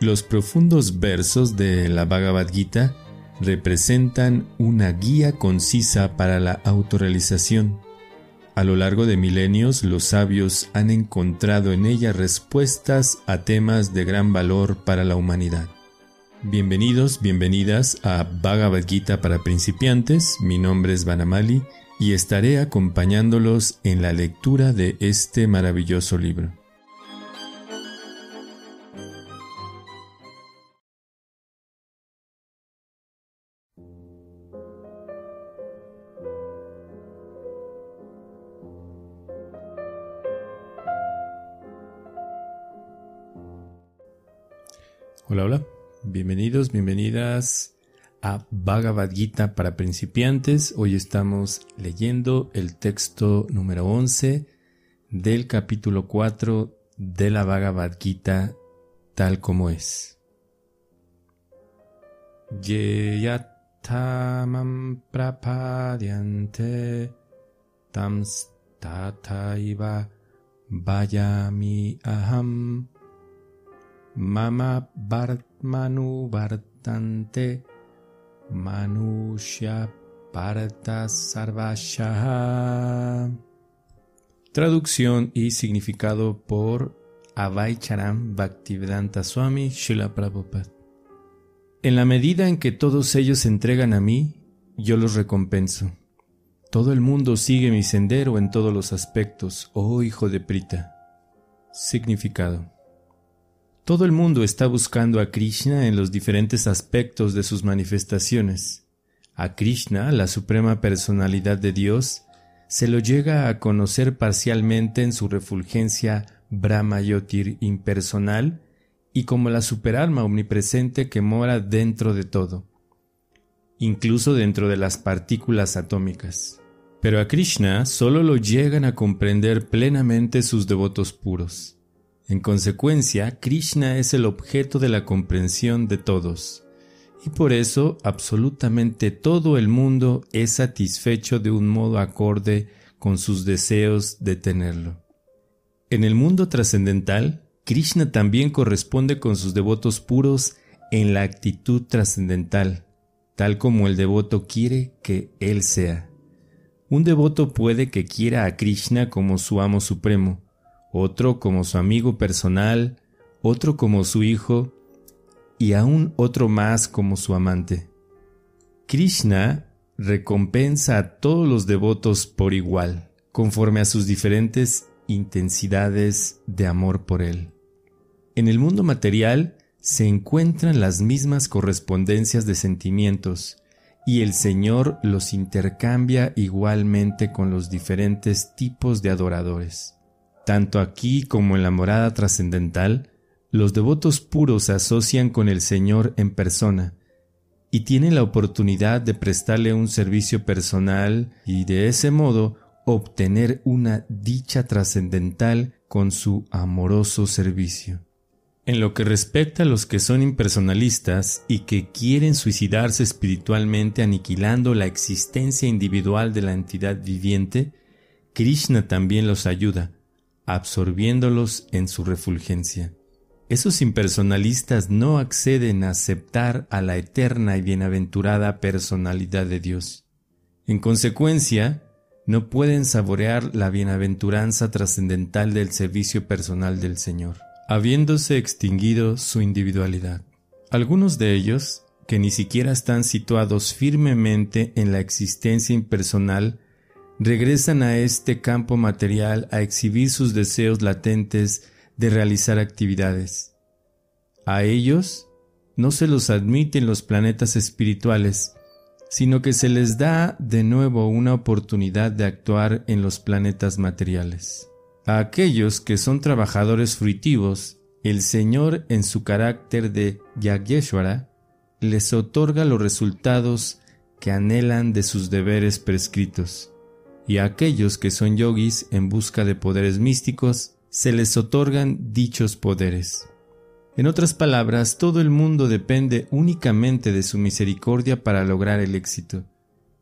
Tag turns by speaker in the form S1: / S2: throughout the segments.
S1: Los profundos versos de la Bhagavad Gita representan una guía concisa para la autorrealización. A lo largo de milenios, los sabios han encontrado en ella respuestas a temas de gran valor para la humanidad. Bienvenidos, bienvenidas a Bhagavad Gita para principiantes. Mi nombre es Vanamali y estaré acompañándolos en la lectura de este maravilloso libro. Hola, hola. Bienvenidos, bienvenidas a Bhagavad Gita para principiantes. Hoy estamos leyendo el texto número 11 del capítulo 4 de la Bhagavad Gita tal como es. Yeyatamam prapadyante tamstataiva vayami aham Mama Manu Bartante Manusha Parta. Traducción y significado por Abhay Charan Bhaktivedanta Swami Prabhupada. En la medida en que todos ellos se entregan a mí, yo los recompenso. Todo el mundo sigue mi sendero en todos los aspectos, oh hijo de Prita. Significado. Todo el mundo está buscando a Krishna en los diferentes aspectos de sus manifestaciones. A Krishna, la suprema personalidad de Dios, se lo llega a conocer parcialmente en su refulgencia Brahmayotir impersonal y como la superalma omnipresente que mora dentro de todo, incluso dentro de las partículas atómicas. Pero a Krishna solo lo llegan a comprender plenamente sus devotos puros. En consecuencia, Krishna es el objeto de la comprensión de todos, y por eso absolutamente todo el mundo es satisfecho de un modo acorde con sus deseos de tenerlo. En el mundo trascendental, Krishna también corresponde con sus devotos puros en la actitud trascendental, tal como el devoto quiere que él sea. Un devoto puede que quiera a Krishna como su amo supremo, otro como su amigo personal, otro como su hijo y aún otro más como su amante. Krishna recompensa a todos los devotos por igual, conforme a sus diferentes intensidades de amor por él. En el mundo material se encuentran las mismas correspondencias de sentimientos, y el Señor los intercambia igualmente con los diferentes tipos de adoradores. Tanto aquí como en la morada trascendental, los devotos puros se asocian con el Señor en persona y tienen la oportunidad de prestarle un servicio personal y de ese modo obtener una dicha trascendental con su amoroso servicio. En lo que respecta a los que son impersonalistas y que quieren suicidarse espiritualmente aniquilando la existencia individual de la entidad viviente, Krishna también los ayuda, absorbiéndolos en su refulgencia. Esos impersonalistas no acceden a aceptar a la eterna y bienaventurada personalidad de Dios. En consecuencia, no pueden saborear la bienaventuranza trascendental del servicio personal del Señor, habiéndose extinguido su individualidad. Algunos de ellos, que ni siquiera están situados firmemente en la existencia impersonal, regresan a este campo material a exhibir sus deseos latentes de realizar actividades. A ellos no se los admite en los planetas espirituales, sino que se les da de nuevo una oportunidad de actuar en los planetas materiales. A aquellos que son trabajadores fruitivos, el Señor en su carácter de Yageshwara les otorga los resultados que anhelan de sus deberes prescritos y a aquellos que son yogis en busca de poderes místicos se les otorgan dichos poderes. En otras palabras, todo el mundo depende únicamente de su misericordia para lograr el éxito,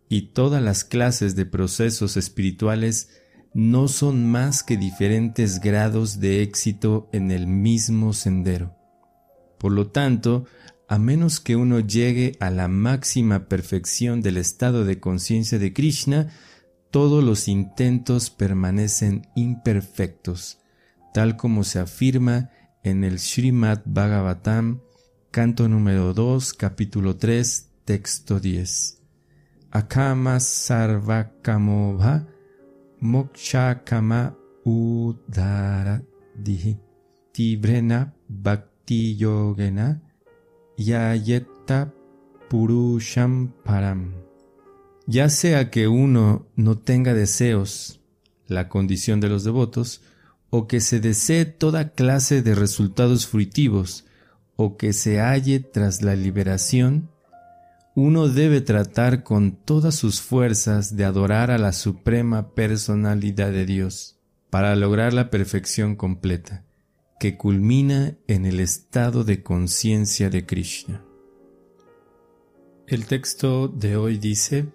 S1: y todas las clases de procesos espirituales no son más que diferentes grados de éxito en el mismo sendero. Por lo tanto, a menos que uno llegue a la máxima perfección del estado de conciencia de Krishna, todos los intentos permanecen imperfectos, tal como se afirma en el Srimad Bhagavatam, canto número 2, capítulo 3, texto 10. Akama sarvakamobha mokshakama udaradihi tibrena bhakti yogena yayetta purusham param. Ya sea que uno no tenga deseos, la condición de los devotos, o que se desee toda clase de resultados fruitivos, o que se halle tras la liberación, uno debe tratar con todas sus fuerzas de adorar a la suprema personalidad de Dios para lograr la perfección completa, que culmina en el estado de conciencia de Krishna. El texto de hoy dice,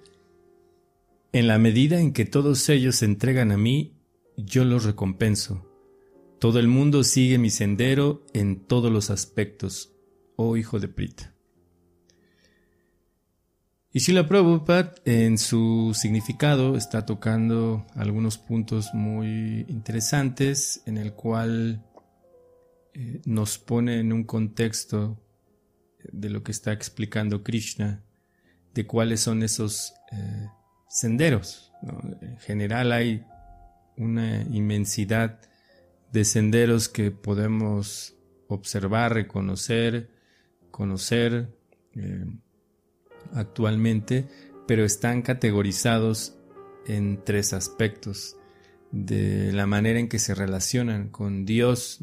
S1: En la medida en que todos ellos se entregan a mí, yo los recompenso. Todo el mundo sigue mi sendero en todos los aspectos, oh hijo de Prita. Y Shila Prabhupada en su significado está tocando algunos puntos muy interesantes en el cual eh, nos pone en un contexto de lo que está explicando Krishna, de cuáles son esos eh, senderos. En general hay una inmensidad de senderos que podemos observar, reconocer, conocer. Eh, actualmente, pero están categorizados en tres aspectos de la manera en que se relacionan con Dios.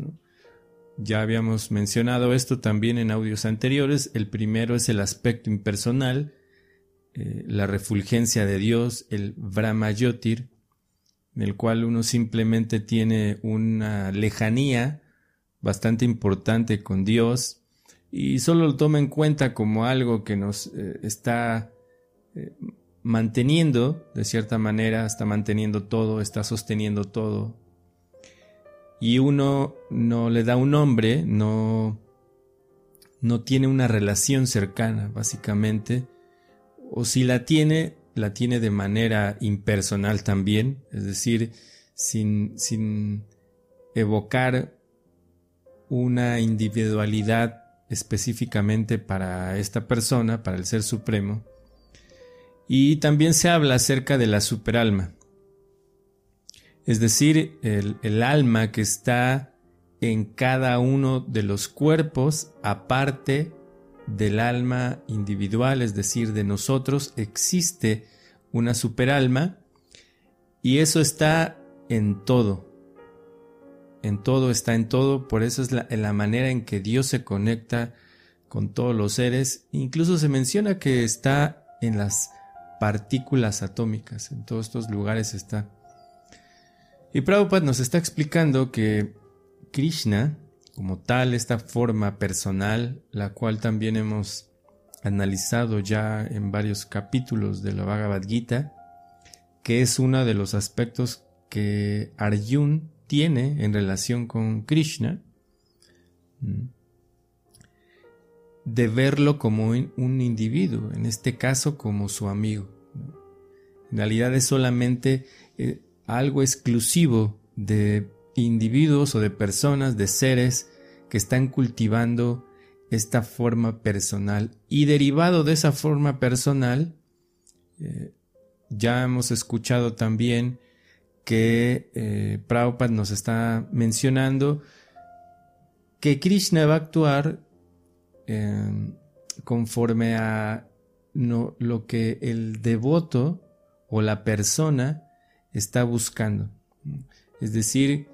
S1: Ya habíamos mencionado esto también en audios anteriores. El primero es el aspecto impersonal, eh, la refulgencia de Dios, el Brahmayotir, en el cual uno simplemente tiene una lejanía bastante importante con Dios, y solo lo toma en cuenta como algo que nos eh, está eh, manteniendo, de cierta manera, está manteniendo todo, está sosteniendo todo. Y uno no le da un nombre, no, no tiene una relación cercana, básicamente, o si la tiene, la tiene de manera impersonal también, es decir, sin, sin evocar una individualidad específicamente para esta persona, para el Ser Supremo. Y también se habla acerca de la superalma, es decir, el, alma que está en cada uno de los cuerpos, aparte del alma individual, es decir, de nosotros, existe una superalma y eso está en todo en todo, está en todo, por eso es la, la, manera en que Dios se conecta con todos los seres. Incluso se menciona que está en las partículas atómicas, en todos estos lugares está. Y Prabhupada nos está explicando que Krishna, como tal, esta forma personal, la cual también hemos analizado ya en varios capítulos de la Bhagavad Gita, que es uno de los aspectos que Arjun tiene en relación con Krishna, de verlo como un individuo, en este caso como su amigo. En realidad es solamente eh, algo exclusivo de individuos o de personas, de seres que están cultivando esta forma personal. Y derivado de esa forma personal, eh, ya hemos escuchado también que eh, Prabhupada nos está mencionando que Krishna va a actuar em, conforme a lo que el devoto o la persona está buscando. Es decir,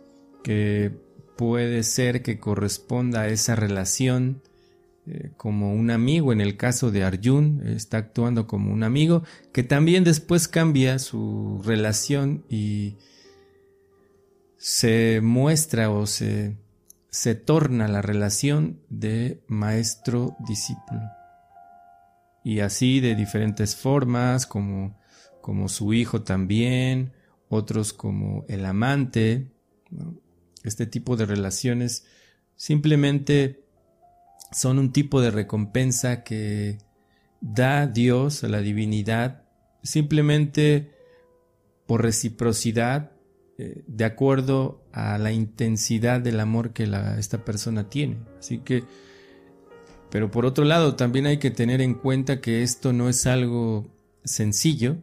S1: que puede ser que corresponda a esa relación eh, como un amigo, en el caso de Arjun, está actuando como un amigo, que también después cambia su relación y se muestra o se, se torna la relación de maestro-discípulo. Y así de diferentes formas, como como su hijo también, otros como el amante. Este tipo de relaciones simplemente son un tipo de recompensa que da Dios a la divinidad simplemente por reciprocidad eh, de acuerdo a la intensidad del amor que esta persona tiene. Así que, pero por otro lado, también hay que tener en cuenta que esto no es algo sencillo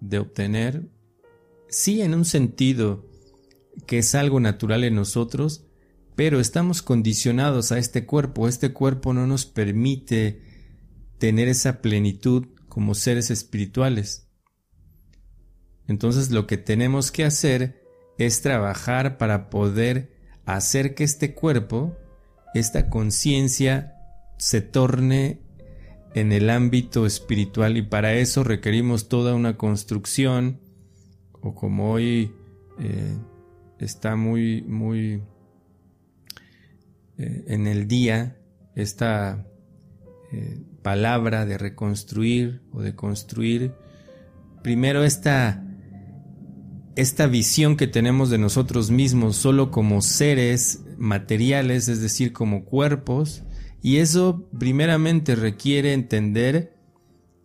S1: de obtener, sí en un sentido que es algo natural en nosotros, pero estamos condicionados a este cuerpo. Este cuerpo no nos permite tener esa plenitud como seres espirituales. Entonces lo que tenemos que hacer es trabajar para poder hacer que este cuerpo, esta conciencia, se torne en el ámbito espiritual y para eso requerimos toda una construcción o como hoy eh, está muy muy eh, en el día esta eh, palabra de reconstruir o de construir primero esta esta visión que tenemos de nosotros mismos solo como seres materiales, es decir, como cuerpos, y eso primeramente requiere entender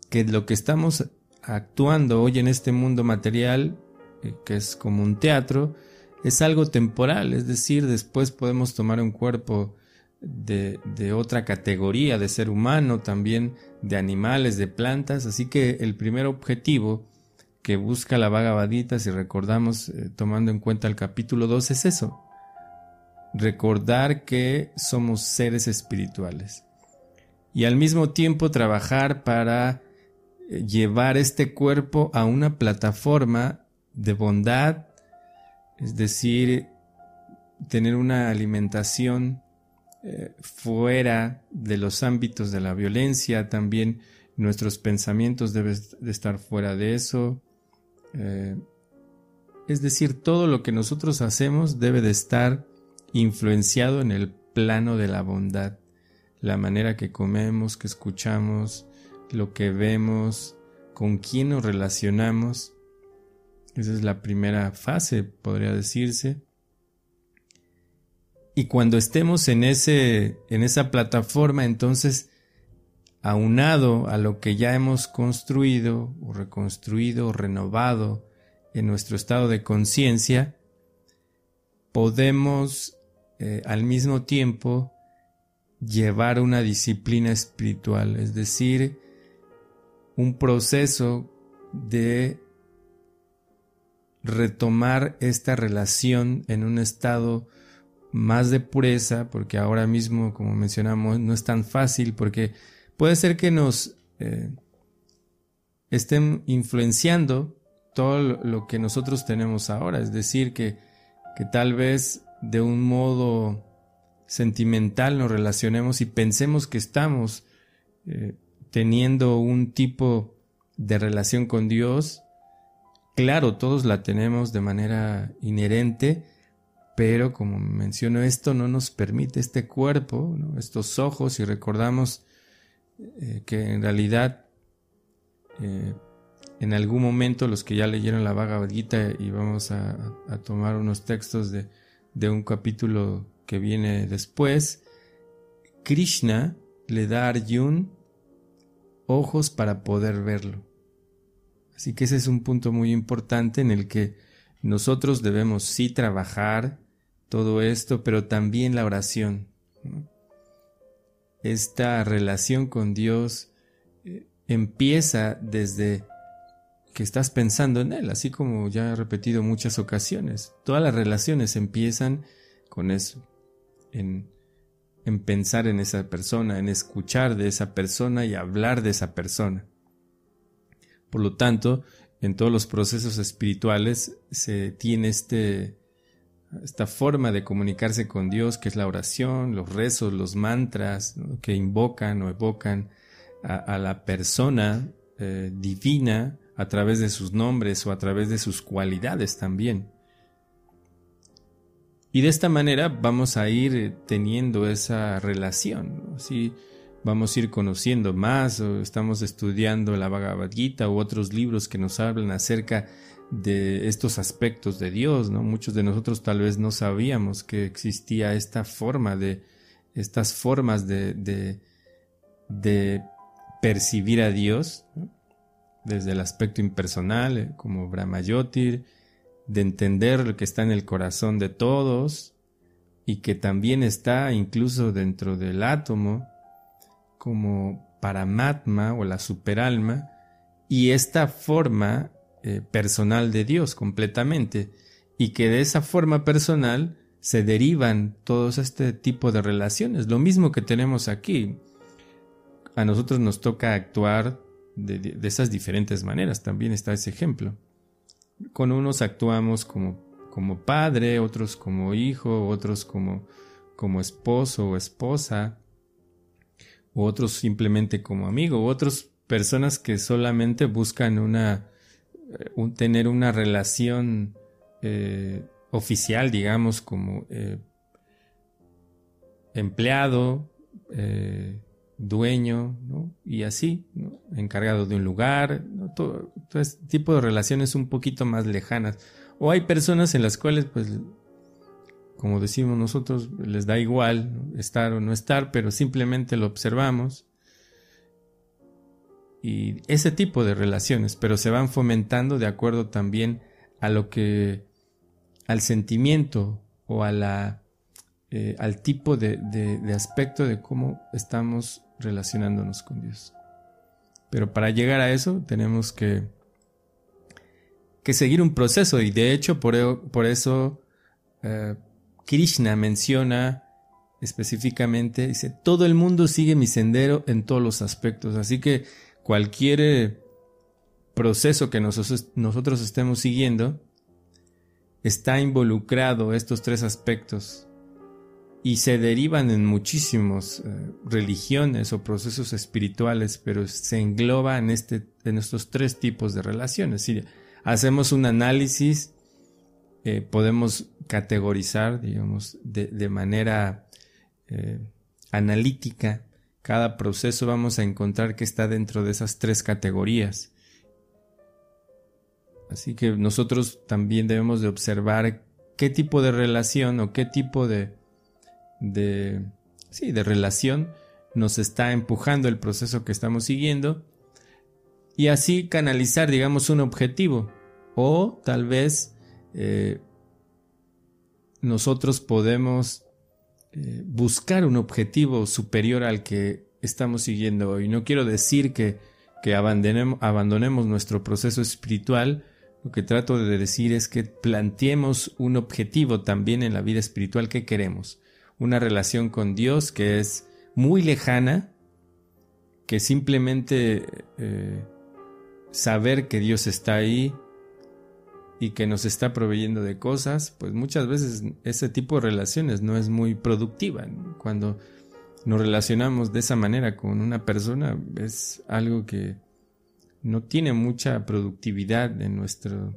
S1: que lo que estamos actuando hoy en este mundo material, eh, que es como un teatro, es algo temporal, es decir, después podemos tomar un cuerpo de, de, otra categoría de ser humano, también de animales, de plantas, así que el primer objetivo que busca la vaga si recordamos, eh, tomando en cuenta el capítulo 2, es eso, recordar que somos seres espirituales. Y al mismo tiempo trabajar para eh, llevar este cuerpo a una plataforma de bondad, es decir, tener una alimentación eh, fuera de los ámbitos de la violencia, también nuestros pensamientos deben de estar fuera de eso. Eh, es decir, todo lo que nosotros hacemos debe de estar influenciado en el plano de la bondad, la manera que comemos, que escuchamos, lo que vemos, con quién nos relacionamos. Esa es la primera fase, podría decirse. Y cuando estemos en, ese, en esa plataforma, entonces, aunado a lo que ya hemos construido o reconstruido o renovado en nuestro estado de conciencia, podemos eh, al mismo tiempo llevar una disciplina espiritual, es decir, un proceso de retomar esta relación en un estado más de pureza, porque ahora mismo, como mencionamos, no es tan fácil, porque puede ser que nos eh, estén influenciando todo lo que nosotros tenemos ahora, es decir, que, que tal vez de un modo sentimental nos relacionemos y pensemos que estamos eh, teniendo un tipo de relación con Dios, claro, todos la tenemos de manera inherente, pero como menciono, esto no nos permite este cuerpo, estos ojos, y recordamos eh, que en realidad eh, en algún momento los que ya leyeron la Bhagavad Gita y vamos a tomar unos textos de, de un capítulo que viene después, Krishna le da a Arjun ojos para poder verlo. Así que ese es un punto muy importante en el que nosotros debemos sí trabajar todo esto, pero también la oración. Esta relación con Dios eh, empieza desde que estás pensando en él, así como ya he repetido muchas ocasiones. Todas las relaciones empiezan con eso, en, en pensar en esa persona, en escuchar de esa persona y hablar de esa persona. Por lo tanto, en todos los procesos espirituales se tiene este, esta forma de comunicarse con Dios, que es la oración, los rezos, los mantras que invocan o evocan a, la persona eh, divina a través de sus nombres o a través de sus cualidades también. Y de esta manera vamos a ir teniendo esa relación. Si vamos a ir conociendo más o estamos estudiando la Bhagavad Gita u otros libros que nos hablan acerca de estos aspectos de Dios, ¿no? Muchos de nosotros tal vez no sabíamos que existía esta forma de, estas formas de, de, percibir a Dios, desde el aspecto impersonal, eh, como Brahmayotir, de entender lo que está en el corazón de todos y que también está incluso dentro del átomo, como Paramatma o la superalma, y esta forma eh, personal de Dios completamente, y que de esa forma personal se derivan todos este tipo de relaciones. Lo mismo que tenemos aquí. A nosotros nos toca actuar de, esas diferentes maneras. También está ese ejemplo. Con unos actuamos como, como padre, otros como hijo, otros como, como esposo o esposa, otros simplemente como amigo, otras personas que solamente buscan una, eh, tener una relación eh, oficial, digamos, como eh, empleado, dueño, y así, encargado de un lugar, todo, todo, este tipo de relaciones un poquito más lejanas. O hay personas en las cuales, pues, como decimos nosotros, les da igual estar o no estar, pero simplemente lo observamos. Y ese tipo de relaciones, pero se van fomentando de acuerdo también a lo que, al sentimiento o a la, eh, al tipo de, de aspecto de cómo estamos relacionándonos con Dios. Pero para llegar a eso tenemos que, que seguir un proceso y de hecho por, e, eso eh, Krishna menciona específicamente, dice, todo el mundo sigue mi sendero en todos los aspectos. Así que cualquier eh, proceso que nosotros estemos siguiendo está involucrado estos tres aspectos y se derivan en muchísimas eh, religiones o procesos espirituales, pero se engloba en, este, en estos tres tipos de relaciones. Hacemos un análisis, eh, podemos categorizar, digamos, de, manera eh, analítica cada proceso, vamos a encontrar que está dentro de esas tres categorías. Así que nosotros también debemos de observar qué tipo de relación o qué tipo de de, sí, de relación nos está empujando el proceso que estamos siguiendo y así canalizar, digamos, un objetivo o tal vez eh, nosotros podemos eh, buscar un objetivo superior al que estamos siguiendo hoy. No quiero decir que, que abandonemos, abandonemos nuestro proceso espiritual, lo que trato de decir es que planteemos un objetivo también en la vida espiritual que queremos una relación con Dios que es muy lejana, que simplemente eh, saber que Dios está ahí y que nos está proveyendo de cosas, pues muchas veces ese tipo de relaciones no es muy productiva. Cuando nos relacionamos de esa manera con una persona es algo que no tiene mucha productividad en nuestro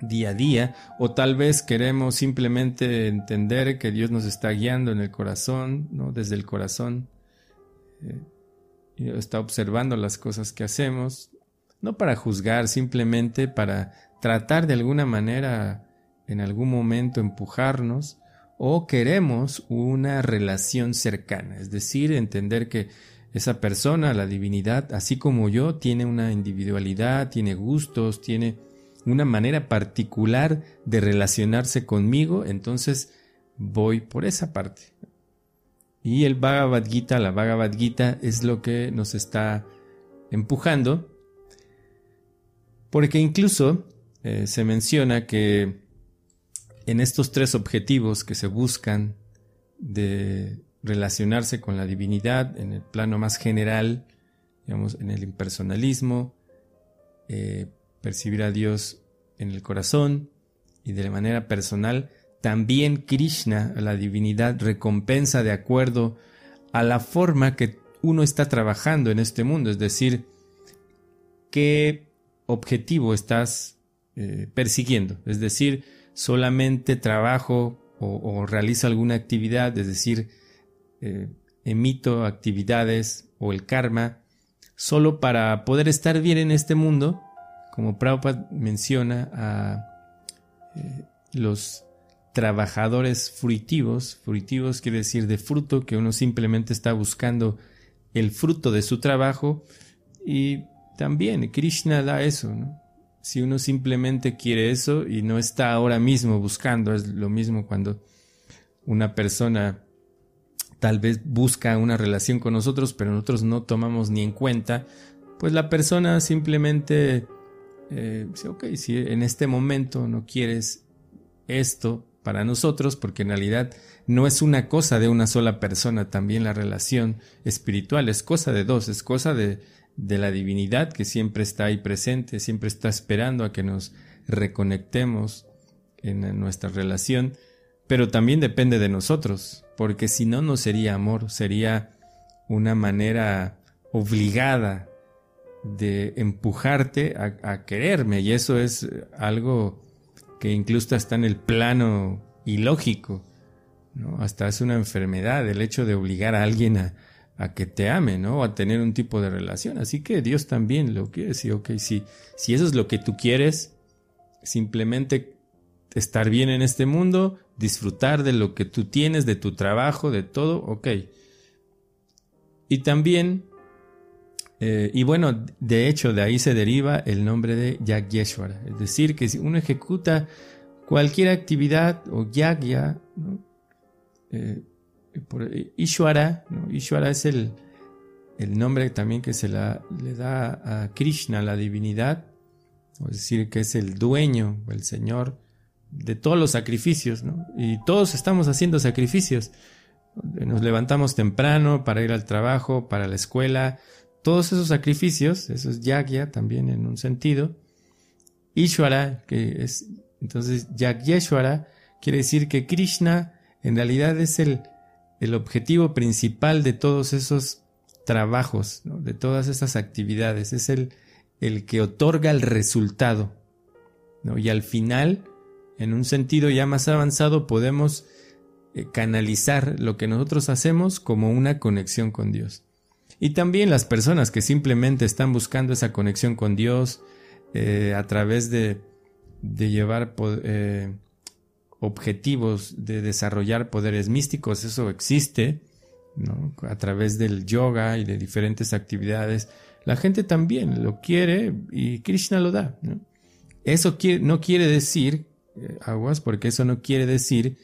S1: día a día, o tal vez queremos simplemente entender que Dios nos está guiando en el corazón, ¿no? desde el corazón, eh, está observando las cosas que hacemos, no para juzgar, simplemente para tratar de alguna manera en algún momento empujarnos, o queremos una relación cercana, es decir, entender que esa persona, la divinidad, así como yo, tiene una individualidad, tiene gustos, tiene una manera particular de relacionarse conmigo, entonces voy por esa parte. Y el Bhagavad Gita, la Bhagavad Gita es lo que nos está empujando, porque incluso eh, se menciona que en estos tres objetivos que se buscan de relacionarse con la divinidad en el plano más general, digamos, en el impersonalismo, eh, percibir a Dios en el corazón y de manera personal, también Krishna, la divinidad, recompensa de acuerdo a la forma que uno está trabajando en este mundo, es decir, qué objetivo estás eh, persiguiendo, es decir, solamente trabajo o, realizo alguna actividad, es decir, eh, emito actividades o el karma solo para poder estar bien en este mundo, como Prabhupada menciona a eh, los trabajadores fruitivos, fruitivos quiere decir de fruto, que uno simplemente está buscando el fruto de su trabajo y también Krishna da eso, Si uno simplemente quiere eso y no está ahora mismo buscando, es lo mismo cuando una persona tal vez busca una relación con nosotros, pero nosotros no tomamos ni en cuenta, pues la persona simplemente eh, dice, ok, si en este momento no quieres esto para nosotros, porque en realidad no es una cosa de una sola persona, también la relación espiritual es cosa de dos, es cosa de, de la divinidad que siempre está ahí presente, siempre está esperando a que nos reconectemos en nuestra relación, pero también depende de nosotros, porque si no, no sería amor, sería una manera obligada de empujarte a, quererme, y eso es algo que incluso está en el plano ilógico, ¿no? hasta es una enfermedad el hecho de obligar a alguien a, a que te ame, ¿no? A tener un tipo de relación. Así que Dios también lo quiere decir, ok, si, si eso es lo que tú quieres, simplemente estar bien en este mundo, disfrutar de lo que tú tienes, de tu trabajo, de todo, ok. Y también, eh, y bueno, de hecho de ahí se deriva el nombre de Yagyeshwara, es decir, que si uno ejecuta cualquier actividad o Yagya, ¿no? Eh, Ishwara, Ishwara es el, el, nombre también que se le da a Krishna, la divinidad, es decir, que es el dueño, el señor de todos los sacrificios, ¿no? Y todos estamos haciendo sacrificios. Nos levantamos temprano para ir al trabajo, para la escuela, todos esos sacrificios, eso es yagya también en un sentido. Ishwara, que es, entonces Yagyeshwara, quiere decir que Krishna en realidad es el, el objetivo principal de todos esos trabajos, de todas esas actividades, es el, el que otorga el resultado. Y al final, en un sentido ya más avanzado, podemos eh, canalizar lo que nosotros hacemos como una conexión con Dios. Y también las personas que simplemente están buscando esa conexión con Dios eh, a través de, de llevar eh, objetivos de desarrollar poderes místicos, eso existe, a través del yoga y de diferentes actividades. La gente también lo quiere y Krishna lo da. Eso no quiere decir, eh, aguas, porque eso no quiere decir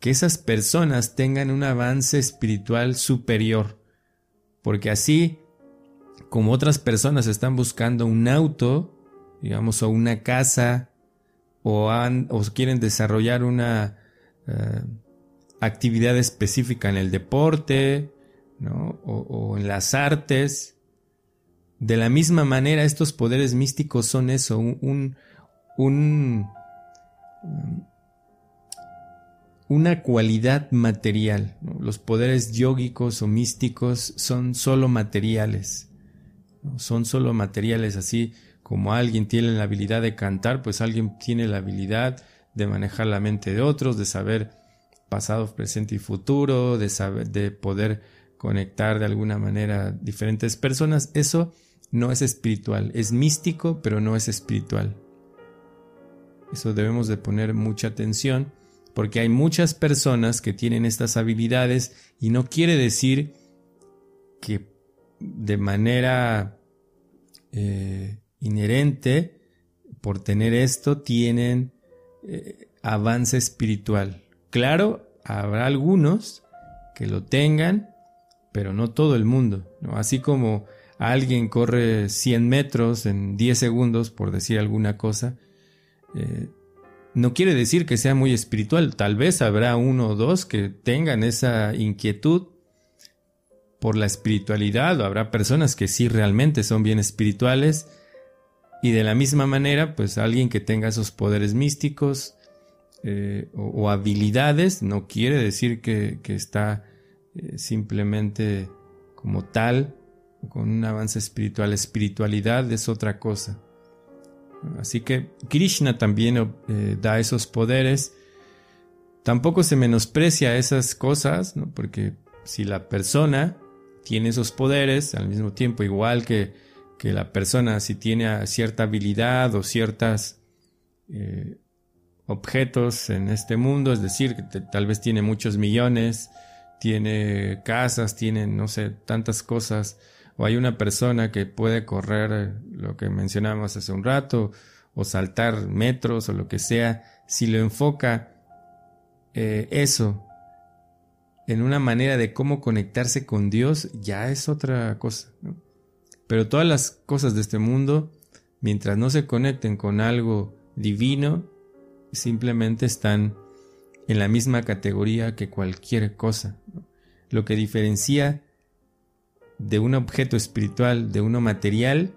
S1: que esas personas tengan un avance espiritual superior, porque así como otras personas están buscando un auto, digamos, o una casa, o, quieren desarrollar una eh, actividad específica en el deporte o, en las artes. De la misma manera, estos poderes místicos son eso, un, un, una cualidad material. Los poderes yógicos o místicos son solo materiales. Son solo materiales así como alguien tiene la habilidad de cantar, pues alguien tiene la habilidad de manejar la mente de otros, de saber pasado, presente y futuro, de saber, de poder conectar de alguna manera diferentes personas. Eso no es espiritual, es místico, pero no es espiritual. Eso debemos de poner mucha atención porque hay muchas personas que tienen estas habilidades y no quiere decir que de manera eh, inherente, por tener esto, tienen eh, avance espiritual. Claro, habrá algunos que lo tengan, pero no todo el mundo. ¿no? Así como alguien corre 100 metros en 10 segundos, por decir alguna cosa, eh, no quiere decir que sea muy espiritual. Tal vez habrá uno o dos que tengan esa inquietud por la espiritualidad, o habrá personas que sí realmente son bien espirituales, y de la misma manera, pues alguien que tenga esos poderes místicos eh, o, habilidades no quiere decir que, está eh, simplemente como tal, con un avance espiritual. Espiritualidad es otra cosa. Así que Krishna también eh, da esos poderes. Tampoco se menosprecia esas cosas, porque si la persona tiene esos poderes, al mismo tiempo, igual que, que la persona, si tiene cierta habilidad o ciertos eh, objetos en este mundo, es decir, que tal vez tiene muchos millones, tiene casas, tiene, no sé, tantas cosas, o hay una persona que puede correr lo que mencionamos hace un rato, o saltar metros o lo que sea, si lo enfoca eh, eso en una manera de cómo conectarse con Dios, ya es otra cosa. Pero todas las cosas de este mundo, mientras no se conecten con algo divino, simplemente están en la misma categoría que cualquier cosa. Lo que diferencia de un objeto espiritual de uno material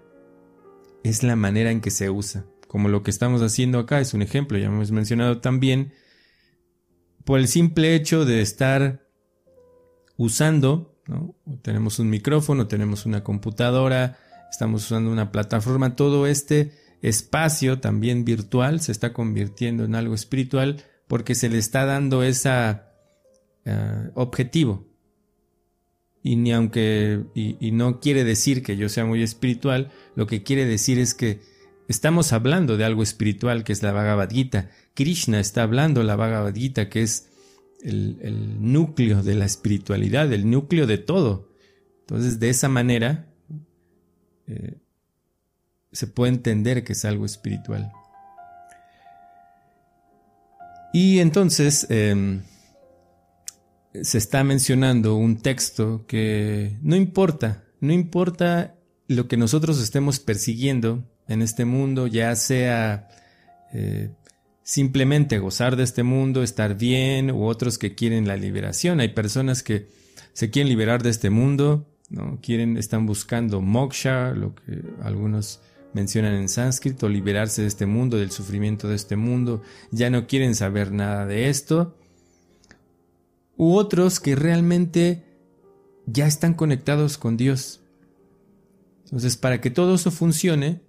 S1: es la manera en que se usa. Como lo que estamos haciendo acá es un ejemplo, ya hemos mencionado también, por el simple hecho de estar usando, tenemos un micrófono, tenemos una computadora, estamos usando una plataforma, todo este espacio también virtual se está convirtiendo en algo espiritual porque se le está dando ese eh, objetivo. Y ni aunque, y, no quiere decir que yo sea muy espiritual, lo que quiere decir es que estamos hablando de algo espiritual que es la Bhagavad Gita. Krishna está hablando la Bhagavad Gita que es el, núcleo de la espiritualidad, el núcleo de todo. Entonces, de esa manera, eh, se puede entender que es algo espiritual. Y entonces em, se está mencionando un texto que no importa, no importa lo que nosotros estemos persiguiendo en este mundo, ya sea eh, simplemente gozar de este mundo, estar bien, u otros que quieren la liberación. Hay personas que se quieren liberar de este mundo, ¿no? Quieren, están buscando moksha, lo que algunos mencionan en sánscrito, liberarse de este mundo, del sufrimiento de este mundo, ya no quieren saber nada de esto. U otros que realmente ya están conectados con Dios. Entonces, para que todo eso funcione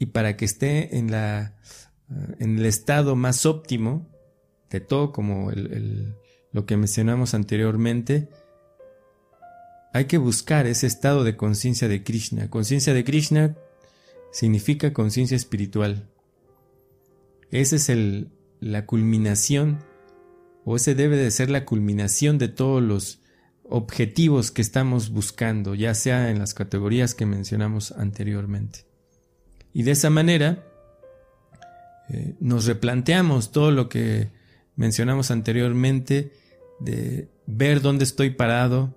S1: y para que esté en la en el estado más óptimo de todo, como lo que mencionamos anteriormente, hay que buscar ese estado de conciencia de Krishna. Conciencia de Krishna significa conciencia espiritual. Esa es el, la culminación, o ese debe de ser la culminación de todos los objetivos que estamos buscando, ya sea en las categorías que mencionamos anteriormente. Y de esa manera, eh, nos replanteamos todo lo que mencionamos anteriormente, de ver dónde estoy parado,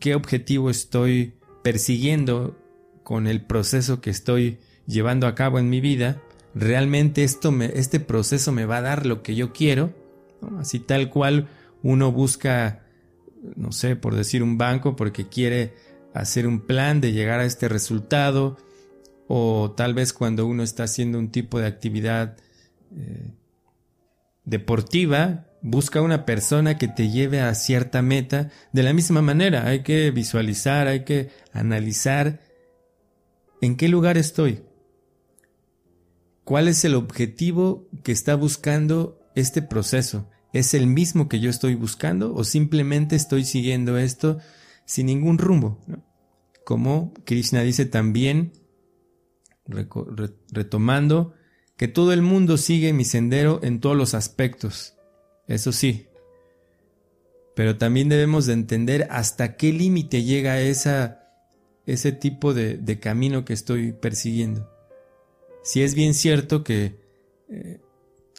S1: qué objetivo estoy persiguiendo con el proceso que estoy llevando a cabo en mi vida, realmente esto me, este proceso me va a dar lo que yo quiero, así tal cual uno busca, no sé, por decir un banco porque quiere hacer un plan de llegar a este resultado, o tal vez cuando uno está haciendo un tipo de actividad eh, deportiva, busca una persona que te lleve a cierta meta. De la misma manera, hay que visualizar, hay que analizar en qué lugar estoy. ¿Cuál es el objetivo que está buscando este proceso? ¿Es el mismo que yo estoy buscando o simplemente estoy siguiendo esto sin ningún rumbo? Como Krishna dice también, retomando que todo el mundo sigue mi sendero en todos los aspectos. Eso sí. Pero también debemos de entender hasta qué límite llega esa, ese tipo de, camino que estoy persiguiendo. Si es bien cierto que, eh,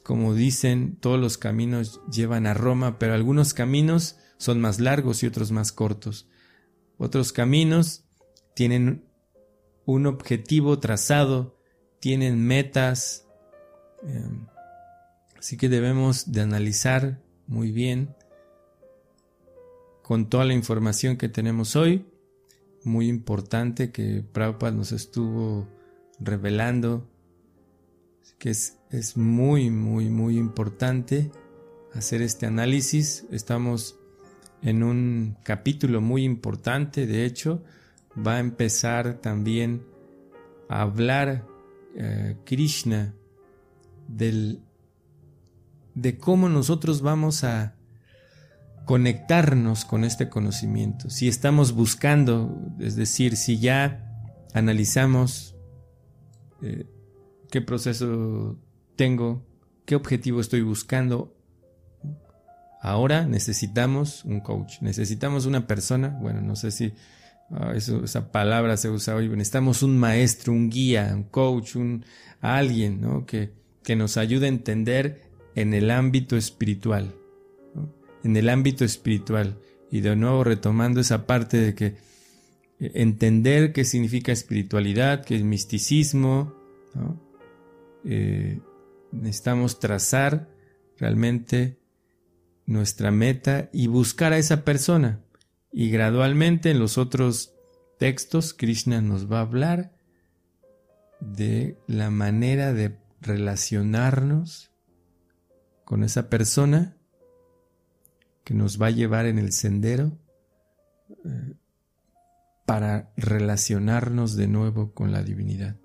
S1: como dicen, todos los caminos llevan a Roma, pero algunos caminos son más largos y otros más cortos. Otros caminos tienen un objetivo trazado, tienen metas, em, así que debemos de analizar muy bien con toda la información que tenemos hoy, muy importante que Prabhupada nos estuvo revelando, que es, es muy, muy, muy importante hacer este análisis. Estamos en un capítulo muy importante, de hecho, va a empezar también a hablar eh, Krishna del, de cómo nosotros vamos a, conectarnos con este conocimiento. Si estamos buscando, es decir, si ya analizamos eh, qué proceso tengo, qué objetivo estoy buscando, ahora necesitamos un coach, necesitamos una persona, bueno, no sé si ah, esa palabra se usa hoy, necesitamos un maestro, un guía, un coach, un alguien ¿no? que, que nos ayude a entender en el ámbito espiritual en el ámbito espiritual. Y de nuevo retomando esa parte de que eh, entender qué significa espiritualidad, qué es misticismo, eh, necesitamos trazar realmente nuestra meta y buscar a esa persona. Y gradualmente en los otros textos Krishna nos va a hablar de la manera de relacionarnos con esa persona que nos va a llevar en el sendero eh, para relacionarnos de nuevo con la divinidad.